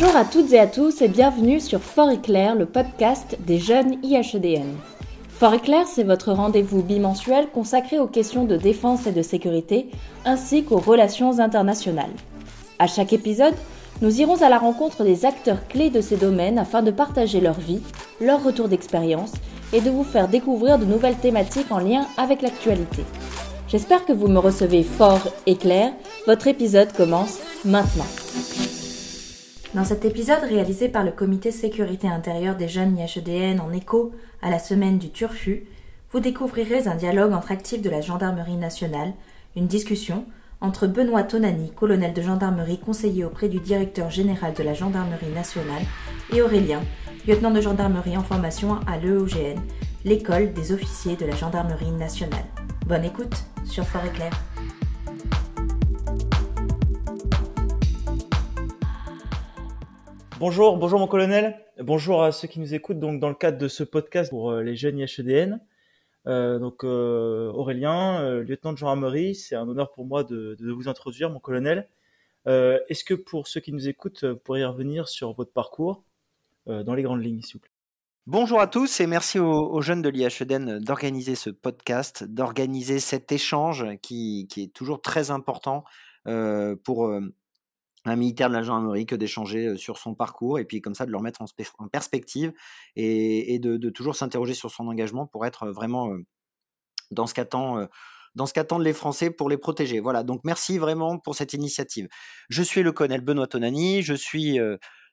Bonjour à toutes et à tous et bienvenue sur Fort Éclair, le podcast des jeunes IHEDN. Fort Éclair, c'est votre rendez-vous bimensuel consacré aux questions de défense et de sécurité, ainsi qu'aux relations internationales. À chaque épisode, nous irons à la rencontre des acteurs clés de ces domaines afin de partager leur vie, leur retour d'expérience et de vous faire découvrir de nouvelles thématiques en lien avec l'actualité. J'espère que vous me recevez fort et clair. Votre épisode commence maintenant. Dans cet épisode réalisé par le comité sécurité intérieure des jeunes IHEDN en écho à la semaine du Turfu, vous découvrirez un dialogue entre actifs de la gendarmerie nationale, une discussion entre Benoît Tonani, colonel de gendarmerie conseiller auprès du directeur général de la gendarmerie nationale, et Aurélien, lieutenant de gendarmerie en formation à l'EOGN, l'école des officiers de la gendarmerie nationale. Bonne écoute sur Fort Éclair. Bonjour, bonjour mon colonel. Bonjour à ceux qui nous écoutent donc dans le cadre de ce podcast pour euh, les jeunes IHEDN. Euh, donc euh, Aurélien, lieutenant de gendarmerie, c'est un honneur pour moi de, vous introduire, mon colonel. Est-ce que pour ceux qui nous écoutent, vous pourriez revenir sur votre parcours dans les grandes lignes, s'il vous plaît? Bonjour à tous et merci aux, jeunes de l'IHEDN d'organiser ce podcast, d'organiser cet échange qui, est toujours très important pour un militaire de la gendarmerie que d'échanger sur son parcours et puis comme ça de le remettre en, perspective et, de, toujours s'interroger sur son engagement pour être vraiment dans ce qu'attend. Dans ce qu'attendent les Français pour les protéger. Voilà, donc merci vraiment pour cette initiative. Je suis le colonel Benoît Tonani, je suis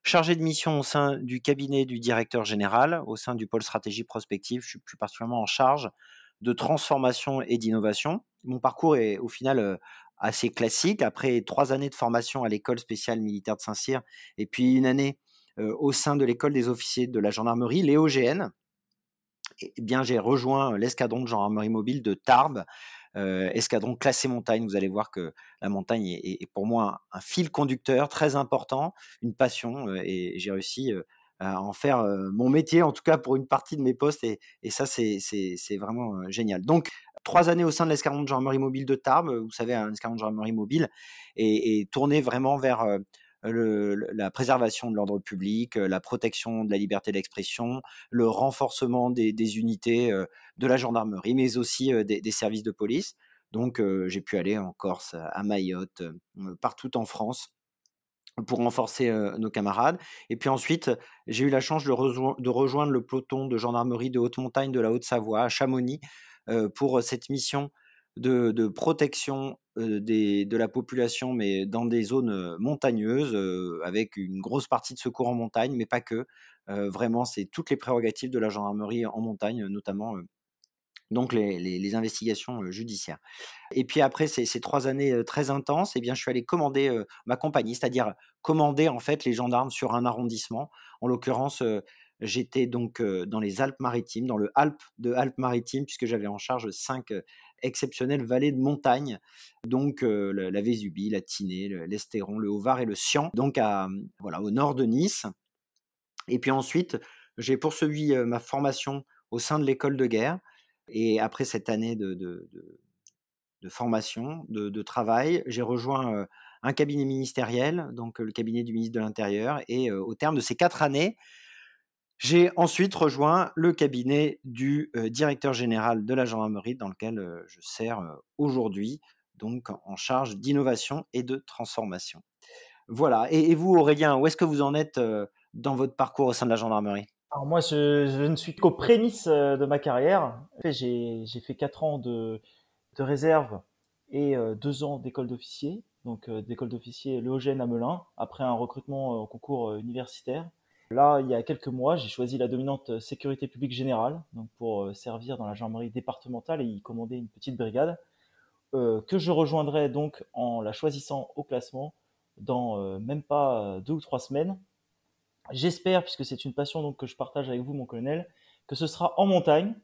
chargé de mission au sein du cabinet du directeur général, au sein du pôle stratégie prospective. Je suis plus particulièrement en charge de transformation et d'innovation. Mon parcours est au final assez classique. Après trois années de formation à l'école spéciale militaire de Saint-Cyr et puis une année au sein de l'école des officiers de la gendarmerie, l'EOGN, eh bien j'ai rejoint l'escadron de gendarmerie mobile de Tarbes, escadron classé montagne. Vous allez voir que la montagne est, pour moi un, fil conducteur très important, une passion, et j'ai réussi à en faire mon métier, en tout cas pour une partie de mes postes, et, et ça c'est vraiment génial. Donc trois années au sein de l'escadron de gendarmerie mobile de Tarbes, vous savez, un escadron de gendarmerie mobile, et, et tourné vraiment vers euh, la préservation de l'ordre public, la protection de la liberté d'expression, le renforcement des, unités de la gendarmerie, mais aussi des, services de police. Donc j'ai pu aller en Corse, à Mayotte, partout en France pour renforcer nos camarades. Et puis ensuite, j'ai eu la chance de, rejoindre le peloton de gendarmerie de haute montagne de la Haute-Savoie, à Chamonix, pour cette mission de, protection de la population, mais dans des zones montagneuses, avec une grosse partie de secours en montagne, mais pas que. Vraiment, c'est toutes les prérogatives de la gendarmerie en montagne, notamment donc les, investigations judiciaires. Et puis après ces, trois années très intenses, eh bien, je suis allé commander ma compagnie, c'est-à-dire commander en fait les gendarmes sur un arrondissement. En l'occurrence, j'étais donc dans les Alpes-Maritimes, dans le Alpes de Alpes-Maritimes, puisque j'avais en charge cinq exceptionnelles vallées de montagne, donc la, Vésubie, la Tinée, l'Estéron, le Haut-Var et le Sian, donc à, voilà, au nord de Nice. Et puis ensuite, j'ai poursuivi ma formation au sein de l'école de guerre. Et après cette année de, de formation, de, travail, j'ai rejoint un cabinet ministériel, donc le cabinet du ministre de l'Intérieur. Et au terme de ces quatre années, j'ai ensuite rejoint le cabinet du directeur général de la gendarmerie, dans lequel je sers aujourd'hui, donc en charge d'innovation et de transformation. Voilà. Et, vous, Aurélien, où est-ce que vous en êtes dans votre parcours au sein de la gendarmerie? Alors moi, je, ne suis qu'aux prémices euh, de ma carrière. J'ai fait quatre ans de, réserve et euh, deux ans d'école d'officier, donc euh, d'école d'officier Léogène à Melun, après un recrutement au concours universitaire. Là, il y a quelques mois, j'ai choisi la dominante sécurité publique générale, donc pour servir dans la gendarmerie départementale et y commander une petite brigade, euh, que je rejoindrai donc en la choisissant au classement dans euh, même pas deux ou trois semaines, J'espère, puisque c'est une passion donc que je partage avec vous, mon colonel, que ce sera en montagne,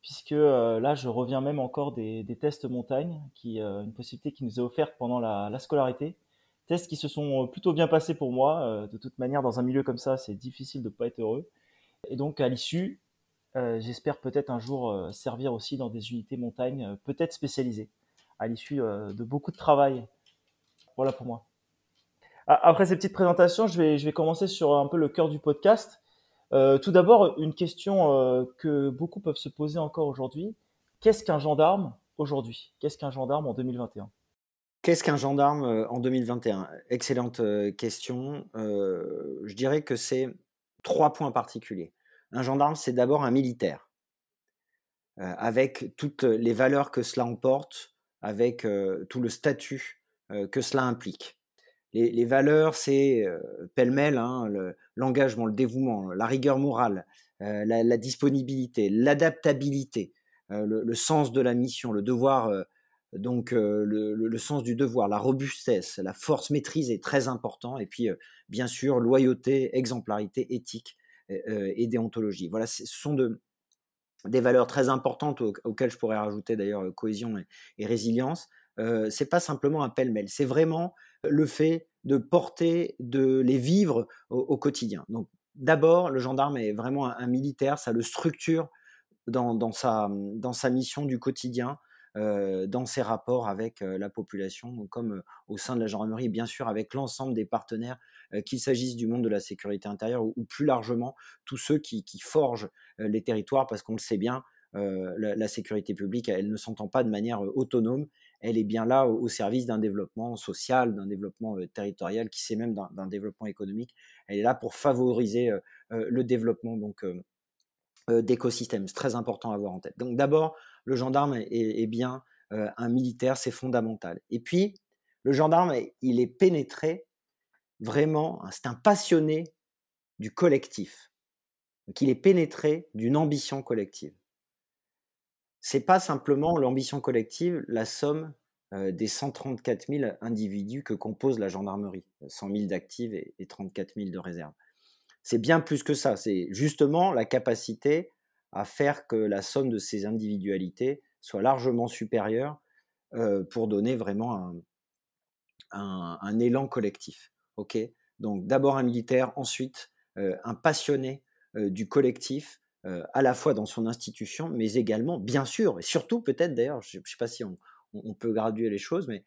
puisque euh, là, je reviens même encore des, tests montagne, qui euh, une possibilité qui nous est offerte pendant la, scolarité. Tests qui se sont plutôt bien passés pour moi. Euh, de toute manière, dans un milieu comme ça, c'est difficile de ne pas être heureux. Et donc, à l'issue, euh, j'espère peut-être un jour euh, servir aussi dans des unités montagne, euh, peut-être spécialisées, à l'issue de beaucoup de travail. Voilà pour moi. Après ces petites présentations, je vais, commencer sur un peu le cœur du podcast. Euh, tout d'abord, une question euh, que beaucoup peuvent se poser encore aujourd'hui. Qu'est-ce qu'un gendarme aujourd'hui? Qu'est-ce qu'un gendarme en 2021 Qu'est-ce qu'un gendarme euh, en 2021 Excellente question. je dirais que c'est trois points particuliers. Un gendarme, c'est d'abord un militaire, avec toutes les valeurs que cela emporte, avec tout le statut que cela implique les, valeurs, c'est pêle-mêle, hein, l'engagement, le, dévouement, la rigueur morale, la, disponibilité, l'adaptabilité, le, sens de la mission, le devoir, donc le, sens du devoir, la robustesse, la force maîtrise est très important, et puis bien sûr loyauté, exemplarité, éthique et déontologie. Voilà, ce sont des valeurs très importantes auxquelles je pourrais rajouter d'ailleurs cohésion et, résilience. Euh, c'est pas simplement un pêle-mêle, c'est vraiment le fait de porter, de les vivre au, quotidien. Donc d'abord, le gendarme est vraiment un, militaire, ça le structure dans, sa, mission du quotidien, euh, dans ses rapports avec euh, la population, comme euh, au sein de la gendarmerie, bien sûr avec l'ensemble des partenaires, qu'il s'agisse du monde de la sécurité intérieure ou, plus largement tous ceux qui, forgent les territoires, parce qu'on le sait bien, la, sécurité publique, elle ne s'entend pas de manière autonome, elle est bien là au, service d'un développement social, d'un développement euh, territorial, qui sait même d'un développement économique. Elle est là pour favoriser euh, euh, le développement d'écosystèmes. C'est très important à avoir en tête. Donc d'abord, le gendarme est, bien un militaire, c'est fondamental. Et puis, le gendarme, il est pénétré vraiment, hein, c'est un passionné du collectif. Donc il est pénétré d'une ambition collective c'est pas simplement l'ambition collective, la somme des 134 000 individus que compose la gendarmerie, 100 000 d'actifs et, 34 000 de réserves. C'est bien plus que ça, c'est justement la capacité à faire que la somme de ces individualités soit largement supérieure pour donner vraiment un, élan collectif. Ok? Donc d'abord un militaire, ensuite un passionné du collectif, à la fois dans son institution, mais également, bien sûr, et surtout peut-être d'ailleurs, je ne sais pas si on, peut graduer les choses, mais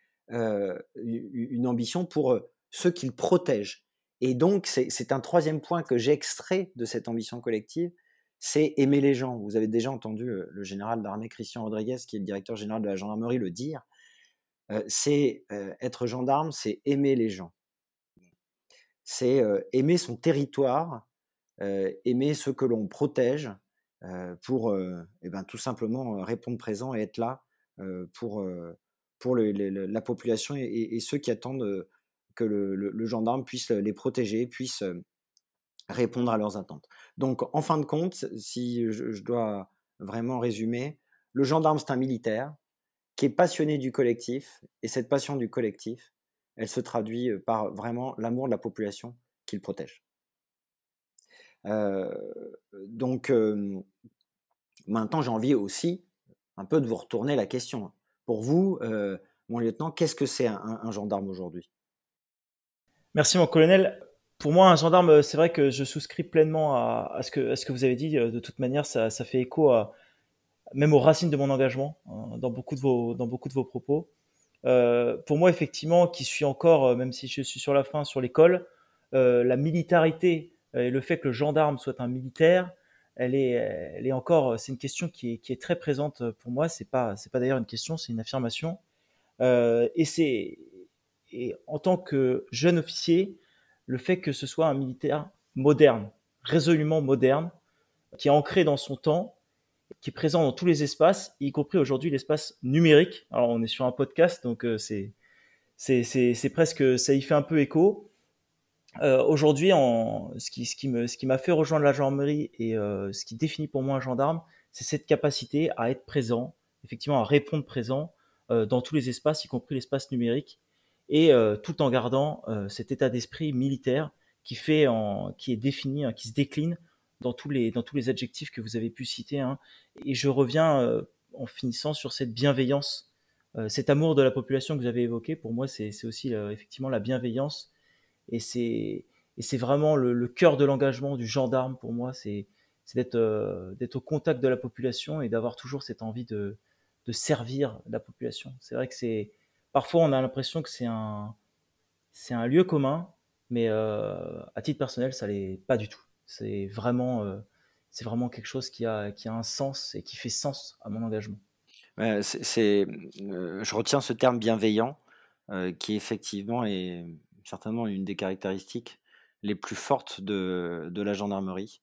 une ambition pour ceux qu'il protège. Et donc, c'est un troisième point que j'ai extrait de cette ambition collective, c'est aimer les gens. Vous avez déjà entendu le général d'armée Christian Rodriguez, qui est le directeur général de la gendarmerie, le dire. c'est être gendarme, c'est aimer les gens. C'est aimer son territoire, euh, aimer ce que l'on protège euh, pour euh, eh ben, tout simplement répondre présent et être là pour, pour la population et, ceux qui attendent que le, gendarme puisse les protéger, puisse répondre à leurs attentes. Donc, en fin de compte, si je, dois vraiment résumer, le gendarme, c'est un militaire qui est passionné du collectif, et cette passion du collectif, elle se traduit par vraiment l'amour de la population qu'il protège donc, maintenant, j'ai envie aussi un peu de vous retourner la question. Pour vous, mon lieutenant, qu'est-ce que c'est un, gendarme aujourd'hui? Merci, mon colonel. Pour moi, un gendarme, c'est vrai que je souscris pleinement à, ce, que, vous avez dit. De toute manière, ça, fait écho même aux racines de mon engagement hein, dans, beaucoup de vos, propos. pour moi, effectivement, qui suis encore, même si je suis sur la fin, sur l'école, la militarité et le fait que le gendarme soit un militaire, elle est, encore, c'est une question qui est, très présente pour moi. C'est pas, pas d'ailleurs une question, c'est une affirmation. Euh, et c'est, et en tant que jeune officier, le fait que ce soit un militaire moderne, résolument moderne, qui est ancré dans son temps, qui est présent dans tous les espaces, y compris aujourd'hui l'espace numérique. Alors on est sur un podcast, donc euh, c'est, presque, ça y fait un peu écho. Euh, aujourd'hui, ce qui, m'a fait rejoindre la gendarmerie et euh, ce qui définit pour moi un gendarme, c'est cette capacité à être présent, effectivement à répondre présent dans tous les espaces, y compris l'espace numérique, et tout en gardant cet état d'esprit militaire qui fait, qui est défini, hein, qui se décline dans tous les, dans tous les adjectifs que vous avez pu citer. Hein. Et je reviens en finissant sur cette bienveillance, cet amour de la population que vous avez évoqué. Pour moi, c'est aussi effectivement la bienveillance et c'est et c'est vraiment le, cœur de l'engagement du gendarme pour moi, c'est d'être euh, d'être au contact de la population et d'avoir toujours cette envie de, de servir la population. C'est vrai que c'est parfois on a l'impression que c'est un c'est un lieu commun, mais à titre personnel, ça l'est pas du tout. C'est vraiment, c'est vraiment quelque chose qui a, qui a un sens et qui fait sens à mon engagement. c'est, je retiens ce terme bienveillant, qui effectivement est certainement une des caractéristiques les plus fortes de, la gendarmerie.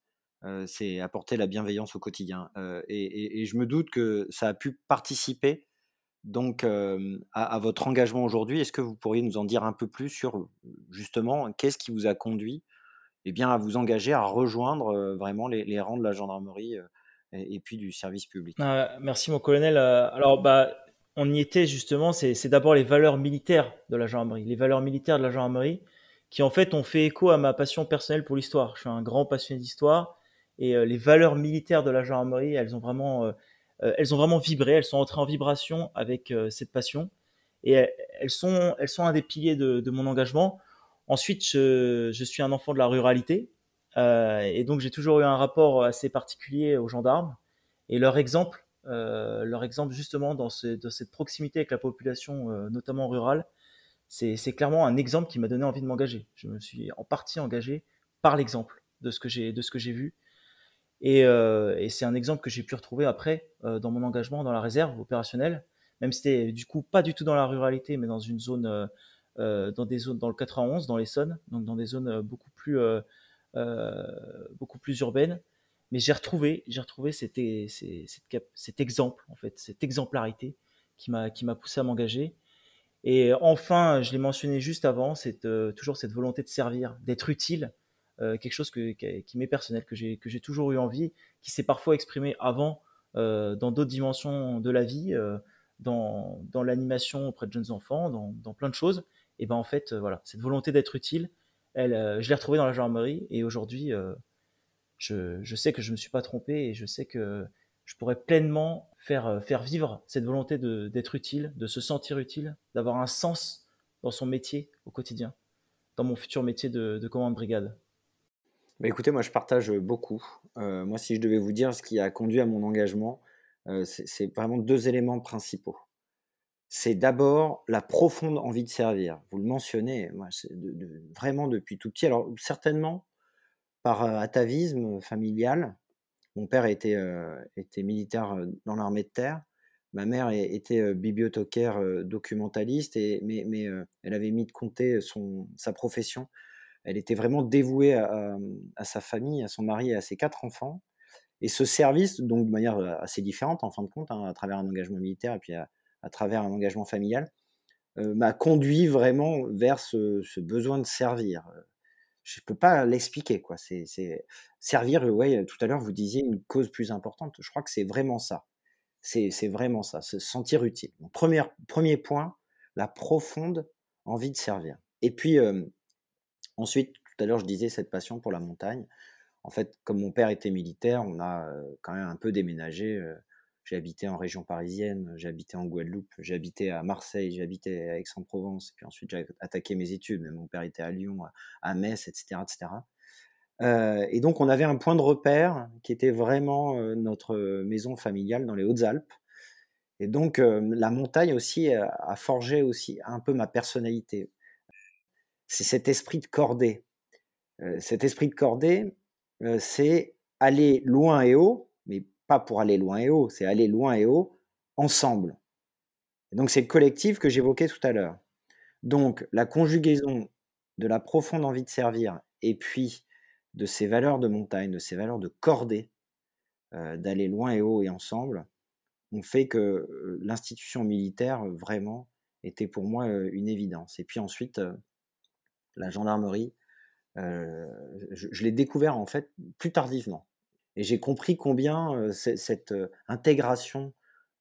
c'est apporter la bienveillance au quotidien. Et, je me doute que ça a pu participer donc à, votre engagement aujourd'hui. Est-ce que vous pourriez nous en dire un peu plus sur justement qu'est-ce qui vous a conduit eh bien, à vous engager à rejoindre vraiment les, rangs de la gendarmerie et, puis du service public? Ah, Merci mon colonel. alors bah, on y était justement, c'est d'abord les valeurs militaires de la gendarmerie. Les valeurs militaires de la gendarmerie qui en fait ont fait écho à ma passion personnelle pour l'histoire. Je suis un grand passionné d'histoire et les valeurs militaires de la gendarmerie, elles ont vraiment euh, elles ont vraiment vibré, elles sont entrées en vibration avec euh, cette passion et elles sont, elles sont un des piliers de, mon engagement. Ensuite, je, suis un enfant de la ruralité euh, et donc j'ai toujours eu un rapport assez particulier aux gendarmes et leur exemple, leur exemple justement dans, cette proximité avec la population, notamment rurale, c'est clairement un exemple qui m'a donné envie de m'engager. Je me suis en partie engagé par l'exemple de ce que j'ai vu euh, et, c'est un exemple que j'ai pu retrouver après euh, dans mon engagement dans la réserve opérationnelle, même si c'était du coup pas du tout dans la ruralité, mais dans une zone, euh, dans des zones dans le 91, dans l'Essonne, donc dans des zones beaucoup plus, beaucoup plus urbaines. Mais j'ai retrouvé, j'ai retrouvé cet, cet, exemple en fait, cette exemplarité qui m'a qui m'a poussé à m'engager. Et enfin, je l'ai mentionné juste avant, c'est toujours cette volonté de servir, d'être utile euh, quelque chose qui m'est personnel, que j'ai, toujours eu envie, qui s'est parfois exprimé avant euh, dans d'autres dimensions de la vie, euh, dans, l'animation auprès de jeunes enfants, dans, plein de choses. Et ben en fait, voilà, cette volonté d'être utile, elle, je l'ai retrouvée dans la gendarmerie et aujourd'hui, je, sais que je ne me suis pas trompé et je sais que je pourrais pleinement faire, vivre cette volonté d'être utile, de se sentir utile, d'avoir un sens dans son métier au quotidien, dans mon futur métier de, de commande brigade. Bah, écoutez, moi je partage beaucoup. Euh, moi, si je devais vous dire ce qui a conduit à mon engagement, euh, c'est vraiment deux éléments principaux. C'est d'abord la profonde envie de servir. Vous le mentionnez, moi, vraiment depuis tout petit. Alors certainement par euh, atavisme familial. Mon père était, était militaire dans l'armée de terre. Ma mère était bibliothécaire documentaliste, et, mais, mais elle avait mis de côté son, sa profession elle était vraiment dévouée à, sa famille, à son mari et à ses quatre enfants. Et ce service, donc de manière assez différente en fin de compte, hein, à travers un engagement militaire et puis à, travers un engagement familial, m'a conduit vraiment vers ce, besoin de servir. Je ne peux pas l'expliquer, quoi. C'est servir. Ouais, tout à l'heure vous disiez une cause plus importante. Je crois que c'est vraiment ça. C'est vraiment ça, se sentir utile. premier, premier point, la profonde envie de servir. Et puis, Ensuite, tout à l'heure, je disais cette passion pour la montagne. En fait, comme mon père était militaire, on a quand même un peu déménagé. J'ai habité en région parisienne, j'ai habité en Guadeloupe, j'ai habité à Marseille, j'ai habité à Aix-en-Provence, puis ensuite j'ai attaqué mes études. Mais mon père était à Lyon, à Metz, etc., etc. et donc on avait un point de repère qui était vraiment notre maison familiale dans les Hautes-Alpes. Et donc la montagne aussi a forgé aussi un peu ma personnalité c'est cet esprit de cordée. Euh, cet esprit de cordée, euh, c'est aller loin et haut, mais pas pour aller loin et haut, c'est aller loin et haut ensemble. donc c'est le collectif que j'évoquais tout à l'heure. Donc la conjugaison de la profonde envie de servir et puis de ces valeurs de montagne, de ces valeurs de cordée, euh, d'aller loin et haut et ensemble, ont fait que l'institution militaire vraiment était pour moi une évidence. Et puis ensuite, la gendarmerie, euh, je, l'ai découvert en fait plus tardivement. Et j'ai compris combien euh, cette euh, intégration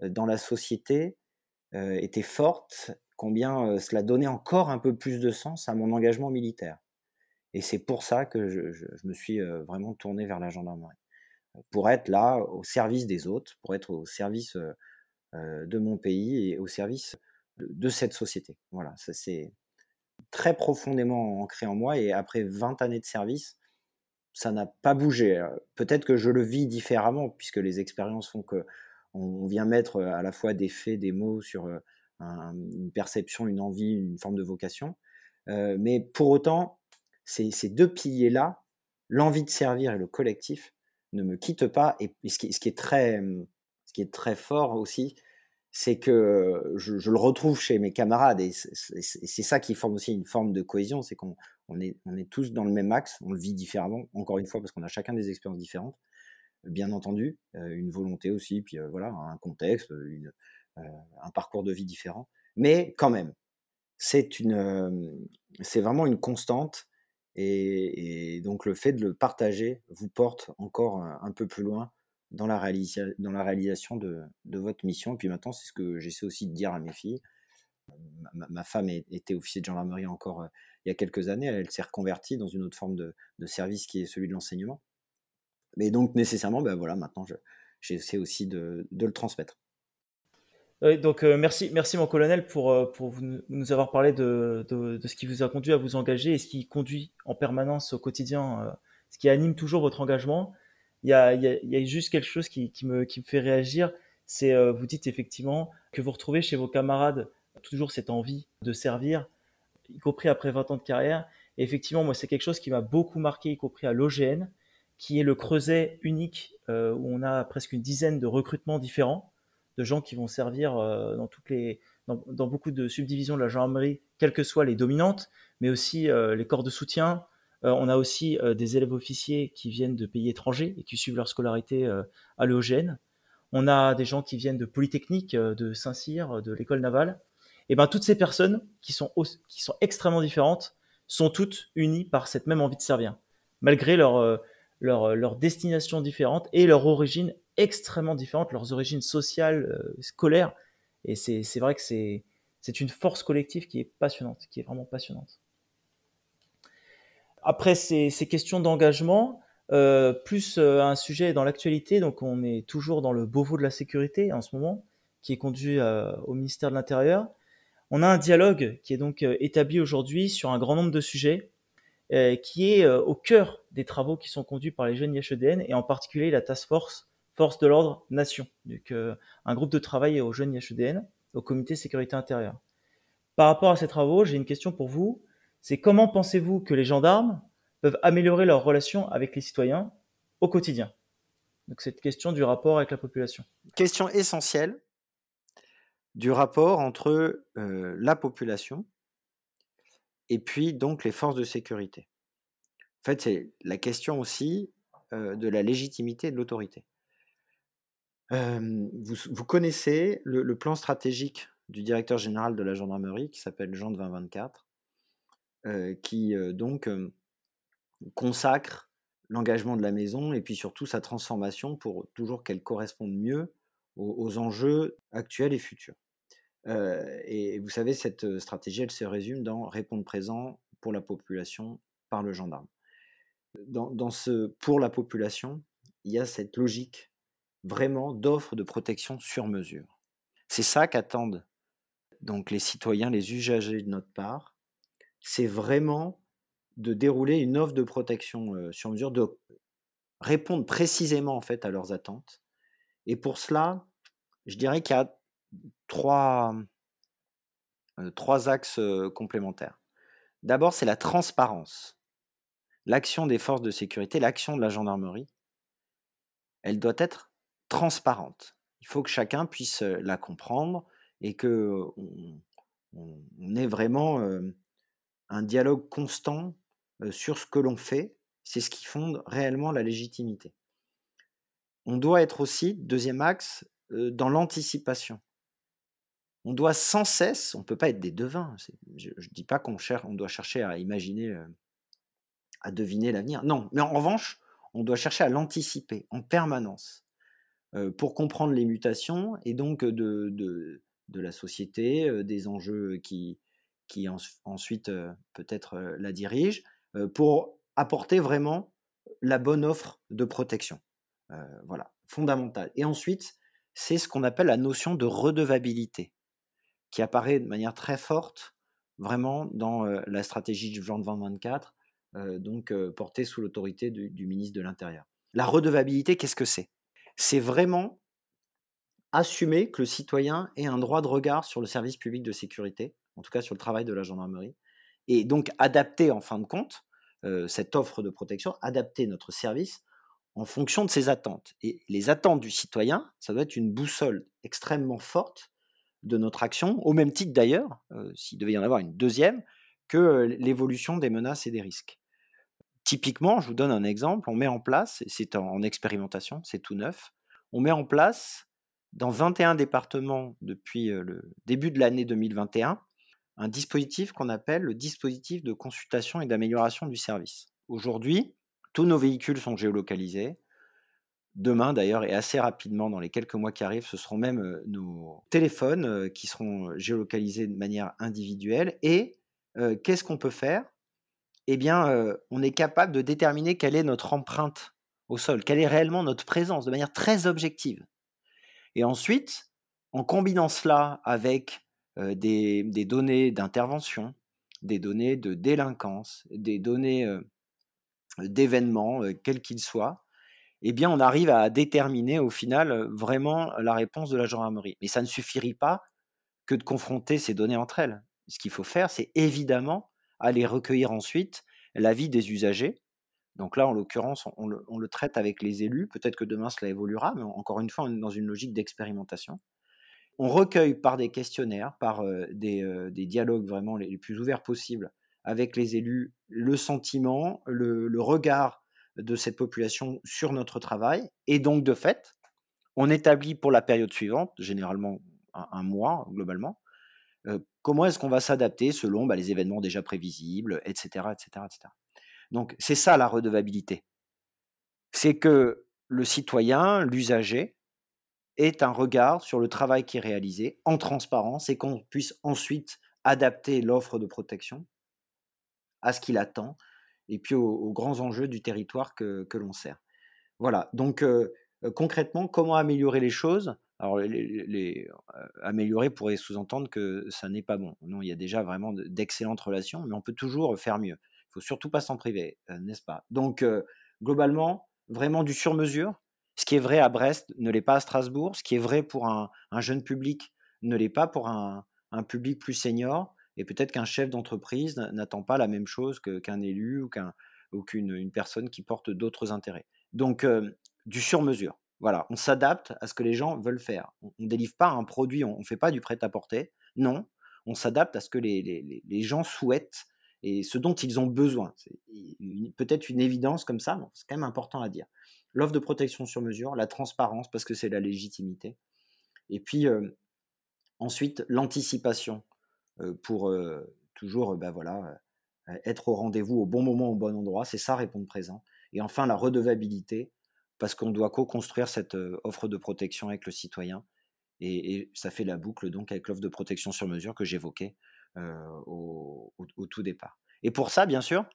dans la société était forte, combien cela donnait encore un peu plus de sens à mon engagement militaire. Et c'est pour ça que je, me suis vraiment tourné vers la gendarmerie. Pour être là au service des autres, pour être au service de mon pays et au service de, de cette société. Voilà, ça c'est très profondément ancré en moi et après 20 années de service, ça n'a pas bougé. Peut-être que je le vis différemment puisque les expériences font que on vient mettre à la fois des faits, des mots sur une perception, une envie, une forme de vocation. mais pour autant, ces, deux piliers-là, l'envie de servir et le collectif, ne me quittent pas. Et, ce, qui, est très, ce qui est très fort aussi, c'est que je, le retrouve chez mes camarades et c'est ça qui forme aussi une forme de cohésion, c'est qu'on on est, tous dans le même axe, on le vit différemment, encore une fois, parce qu'on a chacun des expériences différentes, bien entendu, une volonté aussi, puis voilà, un contexte, un parcours de vie différent, mais quand même, c'est vraiment une constante et, donc le fait de le partager vous porte encore un peu plus loin dans la, réalisation de, votre mission. Et puis maintenant, c'est ce que j'essaie aussi de dire à mes filles. Ma, femme était officier de gendarmerie encore euh, il y a quelques années. Elle, s'est reconvertie dans une autre forme de, service qui est celui de l'enseignement. Mais donc nécessairement, ben voilà, maintenant, j'essaie aussi de, le transmettre. Donc euh, merci, merci mon colonel pour, euh, vous, nous avoir parlé de, ce qui vous a conduit à vous engager et ce qui conduit en permanence au quotidien, ce qui anime toujours votre engagement il y a, juste quelque chose qui, me, fait réagir. C'est, euh, vous dites effectivement que vous retrouvez chez vos camarades toujours cette envie de servir, y compris après 20 ans de carrière. Effectivement, moi, c'est quelque chose qui m'a beaucoup marqué, y compris à l'OGN, qui est le creuset unique euh, où on a presque une dizaine de recrutements différents de gens qui vont servir euh, dans toutes les dans, beaucoup de subdivisions de la gendarmerie, quelles que soient les dominantes, mais aussi les corps de soutien, on a aussi euh, des élèves officiers qui viennent de pays étrangers et qui suivent leur scolarité euh, à l'EOGN. On a des gens qui viennent de Polytechnique, de Saint-Cyr, de l'école navale. Et ben toutes ces personnes qui sont qui sont extrêmement différentes sont toutes unies par cette même envie de servir, malgré leur leur, leur destination différente et leur origine extrêmement différente, leurs origines sociales, scolaires. Et c'est vrai que c'est une force collective qui est passionnante, qui est vraiment passionnante. Après ces, questions d'engagement, euh, plus euh, un sujet dans l'actualité, donc on est toujours dans le Beauvau de la sécurité en ce moment, qui est conduit euh, au ministère de l'Intérieur. On a un dialogue qui est donc établi aujourd'hui sur un grand nombre de sujets, qui est au cœur des travaux qui sont conduits par les jeunes IHEDN et en particulier la Task Force Force de l'ordre Nation, donc un groupe de travail aux jeunes IHEDN, au Comité Sécurité Intérieure. Par rapport à ces travaux, j'ai une question pour vous c'est comment pensez-vous que les gendarmes peuvent améliorer leur relation avec les citoyens au quotidien? Cette question du rapport avec la population. Question essentielle du rapport entre euh, la population et puis donc les forces de sécurité. En fait, c'est la question aussi euh, de la légitimité de l'autorité. Euh, vous, connaissez le, le, plan stratégique du directeur général de la gendarmerie qui s'appelle Jean de 2024 euh, qui euh, donc consacre l'engagement de la maison et puis surtout sa transformation pour toujours qu'elle corresponde mieux aux, enjeux actuels et futurs. Euh, et vous savez, cette stratégie, elle se résume dans répondre présent pour la population par le gendarme. Dans, dans ce pour la population, il y a cette logique vraiment d'offre de protection sur mesure. C'est ça qu'attendent donc les citoyens, les usagers de notre part, c'est vraiment de dérouler une offre de protection sur mesure, de répondre précisément en fait à leurs attentes. Et pour cela, je dirais qu'il y a trois, trois axes complémentaires. D'abord, c'est la transparence. L'action des forces de sécurité, l'action de la gendarmerie, elle doit être transparente. Il faut que chacun puisse la comprendre et que on, on ait vraiment un dialogue constant sur ce que l'on fait, c'est ce qui fonde réellement la légitimité. On doit être aussi, deuxième axe, dans l'anticipation. On doit sans cesse, on ne peut pas être des devins, je ne dis pas qu'on on doit chercher à imaginer, à deviner l'avenir. Non, mais en revanche, on doit chercher à l'anticiper en permanence pour comprendre les mutations et donc de, de, de la société, des enjeux qui, qui en, ensuite euh, peut-être euh, la dirige, euh, pour apporter vraiment la bonne offre de protection. voilà, fondamental. Et ensuite, c'est ce qu'on appelle la notion de redevabilité, qui apparaît de manière très forte vraiment dans la stratégie du plan 2024, donc portée sous l'autorité du, du, ministre de l'Intérieur. La redevabilité, qu'est-ce que c'est? C'est vraiment assumer que le citoyen ait un droit de regard sur le service public de sécurité, en tout cas sur le travail de la gendarmerie, et donc adapter en fin de compte cette offre de protection, adapter notre service en fonction de ses attentes. Et les attentes du citoyen, ça doit être une boussole extrêmement forte de notre action, au même titre d'ailleurs, s'il devait y en avoir une deuxième, que l'évolution des menaces et des risques. Typiquement, je vous donne un exemple, on met en place, c'est en expérimentation, c'est tout neuf, on met en place dans 21 départements depuis le début de l'année 2021 un dispositif qu'on appelle le dispositif de consultation et d'amélioration du service. Aujourd'hui, tous nos véhicules sont géolocalisés. Demain, d'ailleurs, et assez rapidement, dans les quelques mois qui arrivent, ce seront même nos téléphones qui seront géolocalisés de manière individuelle. Et qu'est-ce qu'on peut faire? Eh bien, on est capable de déterminer quelle est notre empreinte au sol, quelle est réellement notre présence de manière très objective. Et ensuite, en combinant cela avec des, données d'intervention, des données de délinquance, des données d'événements, quels qu'ils soient, eh bien, on arrive à déterminer au final vraiment la réponse de la gendarmerie. Mais ça ne suffirait pas que de confronter ces données entre elles. Ce qu'il faut faire, c'est évidemment aller recueillir ensuite l'avis des usagers. Donc là, en l'occurrence, on, le, traite avec les élus. Peut-être que demain, cela évoluera, mais encore une fois, on est dans une logique d'expérimentation on recueille par des questionnaires, par des, dialogues vraiment les, plus ouverts possibles avec les élus, le sentiment, le, regard de cette population sur notre travail. Et donc, de fait, on établit pour la période suivante, généralement un, mois globalement, comment est-ce qu'on va s'adapter selon bah, les événements déjà prévisibles, etc. etc., etc. Donc, c'est ça la redevabilité. C'est que le citoyen, l'usager, est un regard sur le travail qui est réalisé en transparence et qu'on puisse ensuite adapter l'offre de protection à ce qu'il attend et puis aux, grands enjeux du territoire que, l'on sert. Voilà, donc euh, euh, concrètement, comment améliorer les choses? Alors, euh, améliorer pourrait sous-entendre que ça n'est pas bon. Non, il y a déjà vraiment d'excellentes relations, mais on peut toujours faire mieux. Il faut surtout pas s'en priver, n'est-ce pas? Donc, globalement, vraiment du sur-mesure, ce qui est vrai à Brest ne l'est pas à Strasbourg. Ce qui est vrai pour un, jeune public ne l'est pas pour un, public plus senior. Et peut-être qu'un chef d'entreprise n'attend pas la même chose qu'un élu ou qu'une personne qui porte d'autres intérêts. Donc, euh, du sur-mesure. Voilà, on s'adapte à ce que les gens veulent faire. On ne délivre pas un produit, on ne fait pas du prêt-à-porter. Non, on s'adapte à ce que les, gens souhaitent et ce dont ils ont besoin. Peut-être une évidence comme ça, mais c'est quand même important à dire l'offre de protection sur mesure, la transparence parce que c'est la légitimité, et puis ensuite l'anticipation pour toujours ben voilà, être au rendez-vous au bon moment, au bon endroit, c'est ça répondre présent, et enfin la redevabilité parce qu'on doit co-construire cette offre de protection avec le citoyen, et, ça fait la boucle donc avec l'offre de protection sur mesure que j'évoquais au, tout départ. Et pour ça, bien sûr,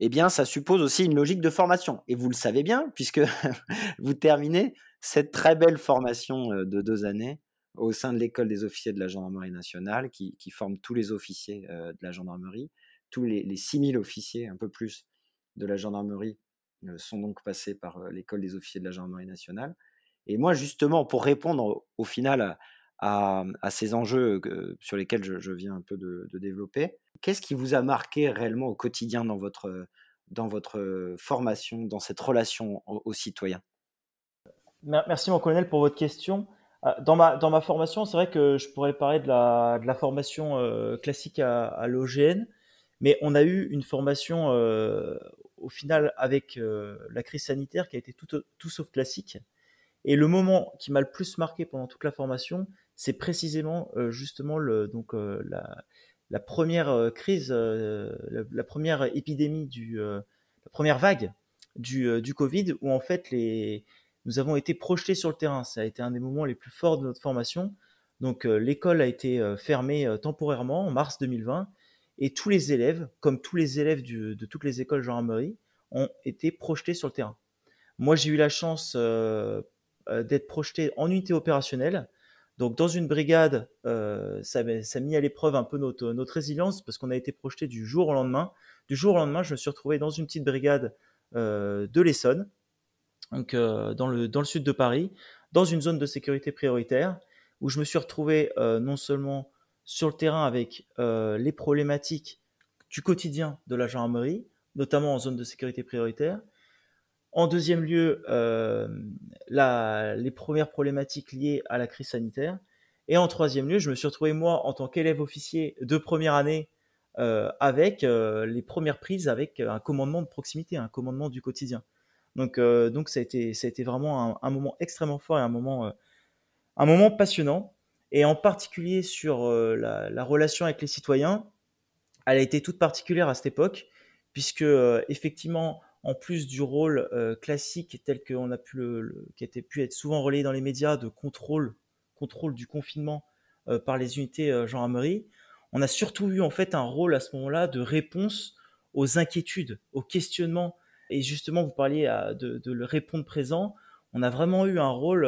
eh bien, ça suppose aussi une logique de formation. Et vous le savez bien, puisque vous terminez cette très belle formation de deux années au sein de l'école des officiers de la gendarmerie nationale, qui, forme tous les officiers de la gendarmerie. Tous les, les 6000 officiers, un peu plus, de la gendarmerie sont donc passés par l'école des officiers de la gendarmerie nationale. Et moi, justement, pour répondre au, final à, ces enjeux sur lesquels je, viens un peu de développer, Qu'est-ce qui vous a marqué réellement au quotidien dans votre, dans votre formation, dans cette relation aux, citoyens Merci mon colonel pour votre question. Ah, dans ma, dans ma formation, c'est vrai que je pourrais parler de la, de la formation classique à, l'OGN, mais on a eu une formation au final avec la crise sanitaire qui a été tout, tout sauf classique. Et le moment qui m'a le plus marqué pendant toute la formation, c'est précisément justement donc, la, la première euh, crise, euh, la, première épidémie du, euh, la première vague du, du Covid, où en fait les, nous avons été projetés sur le terrain. Ça a été un des moments les plus forts de notre formation. Donc l'école a été fermée temporairement en mars 2020 et tous les élèves, comme tous les élèves de toutes les écoles Jean-Marie, ont été projetés sur le terrain. Moi, j'ai eu la chance d'être projeté en unité opérationnelle donc dans une brigade, euh, ça, a mis à l'épreuve un peu notre, résilience parce qu'on a été projeté du jour au lendemain. Du jour au lendemain, je me suis retrouvé dans une petite brigade euh, de l'Essonne, donc euh, dans, le, dans le sud de Paris, dans une zone de sécurité prioritaire, où je me suis retrouvé non seulement sur le terrain avec les problématiques du quotidien de la gendarmerie, notamment en zone de sécurité prioritaire. En deuxième lieu, les premières problématiques liées à la crise sanitaire. Et en troisième lieu, je me suis retrouvé moi en tant qu'élève officier de première année avec les premières prises avec un commandement de proximité, un commandement du quotidien. Donc, donc ça, a été, ça a été vraiment un, moment extrêmement fort et un moment, un moment passionnant. Et en particulier sur la, relation avec les citoyens, elle a été toute particulière à cette époque, puisque effectivement, en plus du rôle classique tel qu'on a pu le, qui a pu être souvent relayé dans les médias de contrôle, contrôle du confinement par les unités gendarmerie, on a surtout eu en fait un rôle à ce moment-là de réponse aux inquiétudes, aux questionnements. Et justement, vous parliez de, de, le répondre présent. On a vraiment eu un rôle,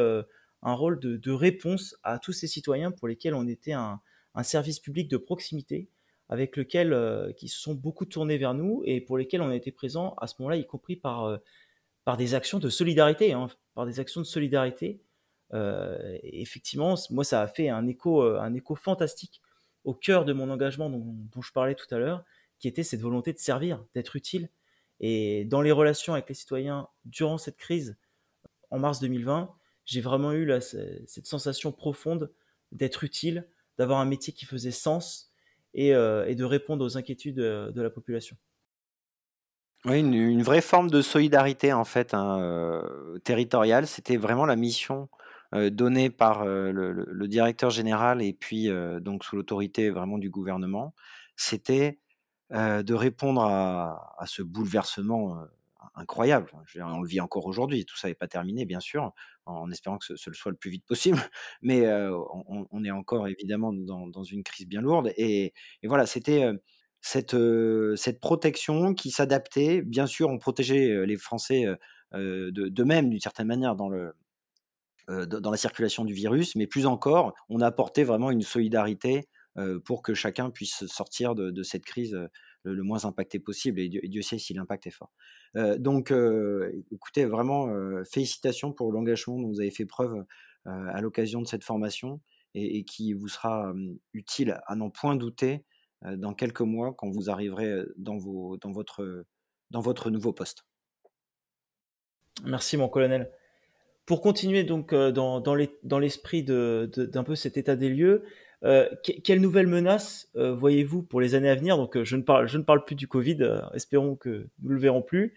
un rôle de, de, réponse à tous ces citoyens pour lesquels on était un, un service public de proximité avec lequel euh, qui se sont beaucoup tournés vers nous et pour lesquels on a été présent à ce moment-là, y compris par, euh, par des actions de solidarité, hein, par des actions de solidarité. Euh, effectivement, moi, ça a fait un écho, un écho fantastique au cœur de mon engagement dont, je parlais tout à l'heure, qui était cette volonté de servir, d'être utile. Et dans les relations avec les citoyens durant cette crise, en mars 2020, j'ai vraiment eu cette sensation profonde d'être utile, d'avoir un métier qui faisait sens euh, et, de répondre aux inquiétudes euh, de la population. Oui, une, vraie forme de solidarité en fait hein, euh, territoriale. C'était vraiment la mission donnée par le, directeur général et puis donc sous l'autorité vraiment du gouvernement. C'était de répondre à, à, ce bouleversement incroyable. on le vit encore aujourd'hui. Tout ça n'est pas terminé, bien sûr, en espérant que ce, soit le plus vite possible. Mais on, est encore évidemment dans, une crise bien lourde. Et, voilà, c'était cette, protection qui s'adaptait. Bien sûr, on protégeait les Français d'eux-mêmes d'une certaine manière dans le, dans la circulation du virus, mais plus encore, on a apporté vraiment une solidarité pour que chacun puisse sortir de cette crise le, moins impacté possible. Et Dieu, sait si l'impact est fort. Euh, donc, euh, écoutez, vraiment, euh, félicitations pour l'engagement dont vous avez fait preuve à l'occasion de cette formation et, qui vous sera utile à n'en point douter dans quelques mois quand vous arriverez dans, votre, nouveau poste. Merci mon colonel. Pour continuer donc dans l'esprit d'un peu cet état des lieux, euh, quelles nouvelles menaces euh, voyez-vous pour les années à venir? Donc, euh, je, ne parle, plus du Covid, espérons que nous ne le verrons plus.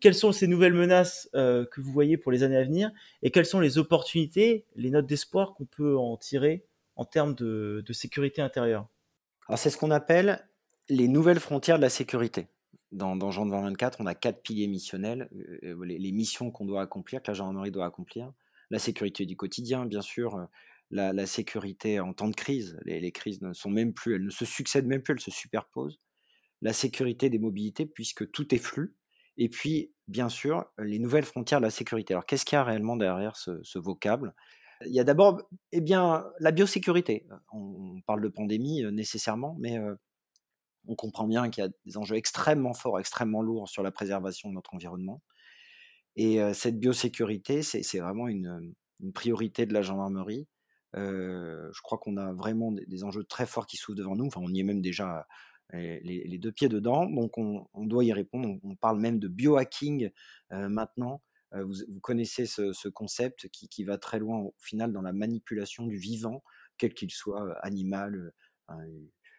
Quelles sont ces nouvelles menaces que vous voyez pour les années à venir? Et quelles sont les opportunités, les notes d'espoir qu'on peut en tirer en termes de, sécurité intérieure? Alors, c'est ce qu'on appelle les nouvelles frontières de la sécurité. Dans, dans Jean 24, on a quatre piliers missionnels, les missions qu'on doit accomplir, que la gendarmerie doit accomplir. La sécurité du quotidien, bien sûr, la, sécurité en temps de crise. Les, crises ne sont même plus, elles ne se succèdent même plus, elles se superposent. La sécurité des mobilités, puisque tout est flux. Et puis, bien sûr, les nouvelles frontières de la sécurité. Alors, qu'est-ce qu'il y a réellement derrière ce, vocable? Il y a d'abord, eh bien, la biosécurité. On, parle de pandémie euh, nécessairement, mais euh, on comprend bien qu'il y a des enjeux extrêmement forts, extrêmement lourds sur la préservation de notre environnement. Et euh, cette biosécurité, c'est vraiment une, priorité de la gendarmerie je crois qu'on a vraiment des, enjeux très forts qui s'ouvrent devant nous. Enfin, on y est même déjà les, deux pieds dedans. Donc, on, doit y répondre. On, parle même de biohacking maintenant. Vous, connaissez ce, concept qui, va très loin au final dans la manipulation du vivant, quel qu'il soit, animal,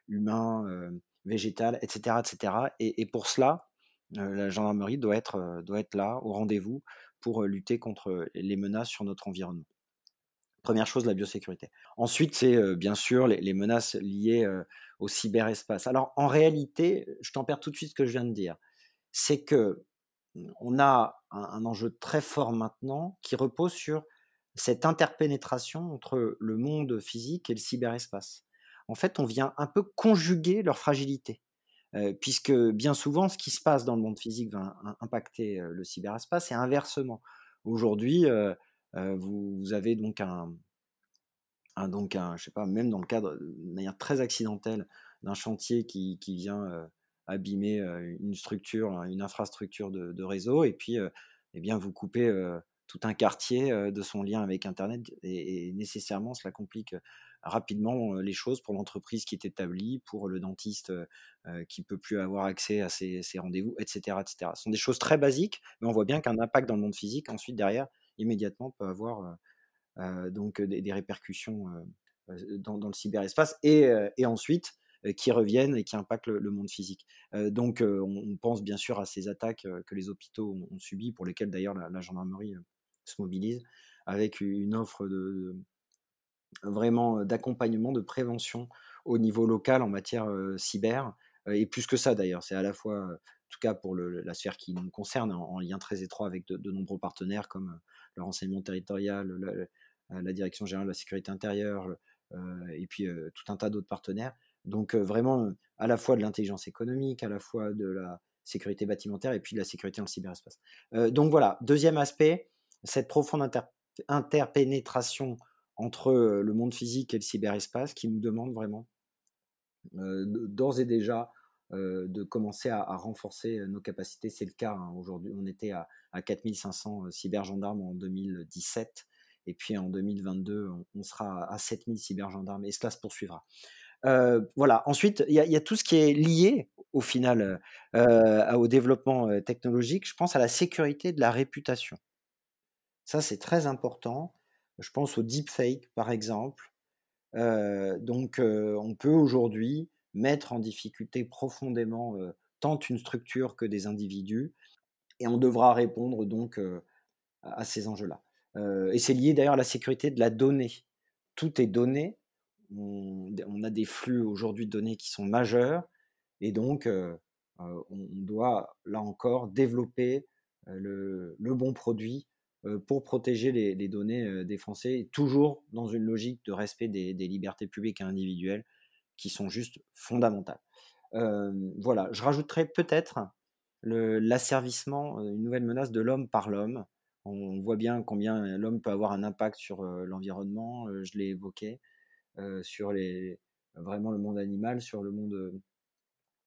humain, végétal, etc. etc. Et, pour cela, la gendarmerie doit être, doit être là, au rendez-vous, pour lutter contre les menaces sur notre environnement. Première chose, la biosécurité. Ensuite, c'est bien sûr les, menaces liées au cyberespace. Alors, en réalité, je t'en perds tout de suite ce que je viens de dire. C'est que mmh, on a un, enjeu très fort maintenant qui repose sur cette interpénétration entre le monde physique et le cyberespace. En fait, on vient un peu conjuguer leur fragilité, puisque bien souvent, ce qui se passe dans le monde physique va impacter le cyberespace et inversement. Aujourd'hui, vous, avez donc un, donc un, je sais pas, même dans le cadre de manière très accidentelle d'un chantier qui, vient abîmer une structure, une infrastructure de, réseau, et puis eh bien vous coupez tout un quartier de son lien avec Internet, et, nécessairement cela complique rapidement les choses pour l'entreprise qui est établie, pour le dentiste qui peut plus avoir accès à ses, rendez-vous, etc., etc. Ce sont des choses très basiques, mais on voit bien qu'un impact dans le monde physique, ensuite derrière, immédiatement, peut avoir donc des, répercussions dans, le cyberespace et, ensuite qui reviennent et qui impactent le, monde physique. donc on, pense bien sûr à ces attaques que les hôpitaux ont, subies, pour lesquelles d'ailleurs la, gendarmerie se mobilise, avec une offre de, vraiment d'accompagnement, de prévention au niveau local en matière cyber. et plus que ça d'ailleurs, c'est à la fois, en tout cas pour la sphère qui nous concerne, en, lien très étroit avec de, nombreux partenaires comme le renseignement territorial, la, direction générale de la sécurité intérieure, et puis tout un tas d'autres partenaires. Donc vraiment à la fois de l'intelligence économique, à la fois de la sécurité bâtimentaire et puis de la sécurité dans le cyberespace. donc voilà, deuxième aspect, cette profonde interpénétration entre le monde physique et le cyberespace qui nous demande vraiment d'ores et déjà de commencer à, renforcer nos capacités. C'est le cas hein, aujourd'hui. On était à, à 4500 cybergendarmes en 2017 et puis en 2022, on, sera à 7000 cybergendarmes et cela se poursuivra. voilà. Ensuite, il y, a tout ce qui est lié au final au développement technologique. Je pense à la sécurité de la réputation. Ça, c'est très important. Je pense au deepfake, par exemple. donc, on peut aujourd'hui mettre en difficulté profondément tant une structure que des individus, et on devra répondre donc à ces enjeux-là. et c'est lié d'ailleurs à la sécurité de la donnée. Tout est donné. On, a des flux aujourd'hui de données qui sont majeurs, et donc on doit là encore développer le, bon produit pour protéger les, données des Français, toujours dans une logique de respect des, libertés publiques et individuelles qui sont juste fondamentales. voilà, je rajouterais peut-être l'asservissement, une nouvelle menace de l'homme par l'homme. On voit bien combien l'homme peut avoir un impact sur l'environnement, je l'ai évoqué, sur les, vraiment le monde animal, sur le monde,